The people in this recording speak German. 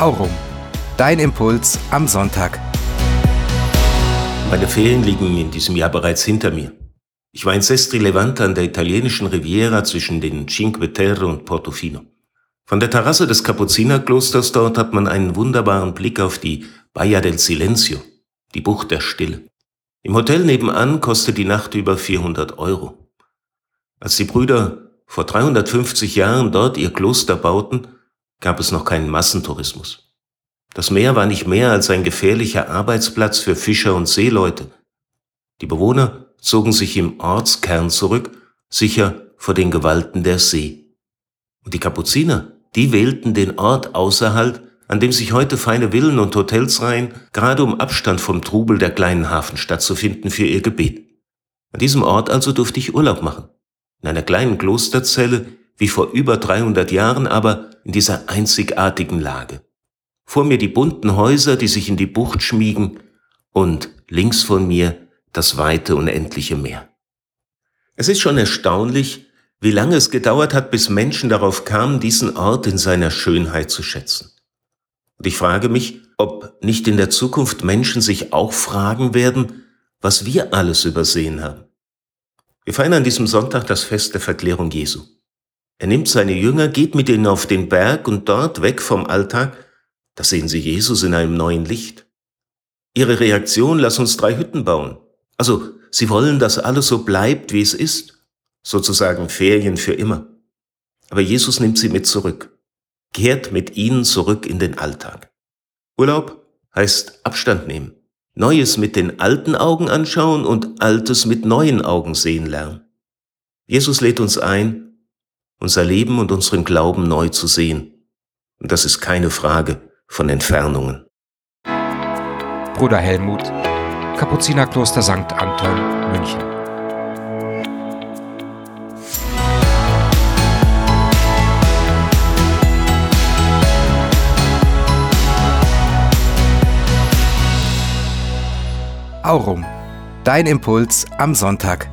Aurum. Dein Impuls am Sonntag. Meine Ferien liegen in diesem Jahr bereits hinter mir. Ich war in Sestri Levante an der italienischen Riviera zwischen den Cinque Terre und Portofino. Von der Terrasse des Kapuzinerklosters dort hat man einen wunderbaren Blick auf die Baia del Silenzio, die Bucht der Stille. Im Hotel nebenan kostet die Nacht über 400 Euro. Als die Brüder vor 350 Jahren dort ihr Kloster bauten, gab es noch keinen Massentourismus. Das Meer war nicht mehr als ein gefährlicher Arbeitsplatz für Fischer und Seeleute. Die Bewohner zogen sich im Ortskern zurück, sicher vor den Gewalten der See. Und die Kapuziner, die wählten den Ort außerhalb, an dem sich heute feine Villen und Hotels reihen, gerade um Abstand vom Trubel der kleinen Hafenstadt zu finden für ihr Gebet. An diesem Ort also durfte ich Urlaub machen. In einer kleinen Klosterzelle, wie vor über 300 Jahren, aber in dieser einzigartigen Lage. Vor mir die bunten Häuser, die sich in die Bucht schmiegen, und links von mir das weite unendliche Meer. Es ist schon erstaunlich, wie lange es gedauert hat, bis Menschen darauf kamen, diesen Ort in seiner Schönheit zu schätzen. Und ich frage mich, ob nicht in der Zukunft Menschen sich auch fragen werden, was wir alles übersehen haben. Wir feiern an diesem Sonntag das Fest der Verklärung Jesu. Er nimmt seine Jünger, geht mit ihnen auf den Berg und dort weg vom Alltag, da sehen sie Jesus in einem neuen Licht. Ihre Reaktion, lass uns drei Hütten bauen. Also, sie wollen, dass alles so bleibt, wie es ist. Sozusagen Ferien für immer. Aber Jesus nimmt sie mit zurück. Kehrt mit ihnen zurück in den Alltag. Urlaub heißt Abstand nehmen. Neues mit den alten Augen anschauen und Altes mit neuen Augen sehen lernen. Jesus lädt uns ein, unser Leben und unseren Glauben neu zu sehen. Und das ist keine Frage von Entfernungen. Bruder Helmut, Kapuzinerkloster St. Anton, München. Aurum. Dein Impuls am Sonntag.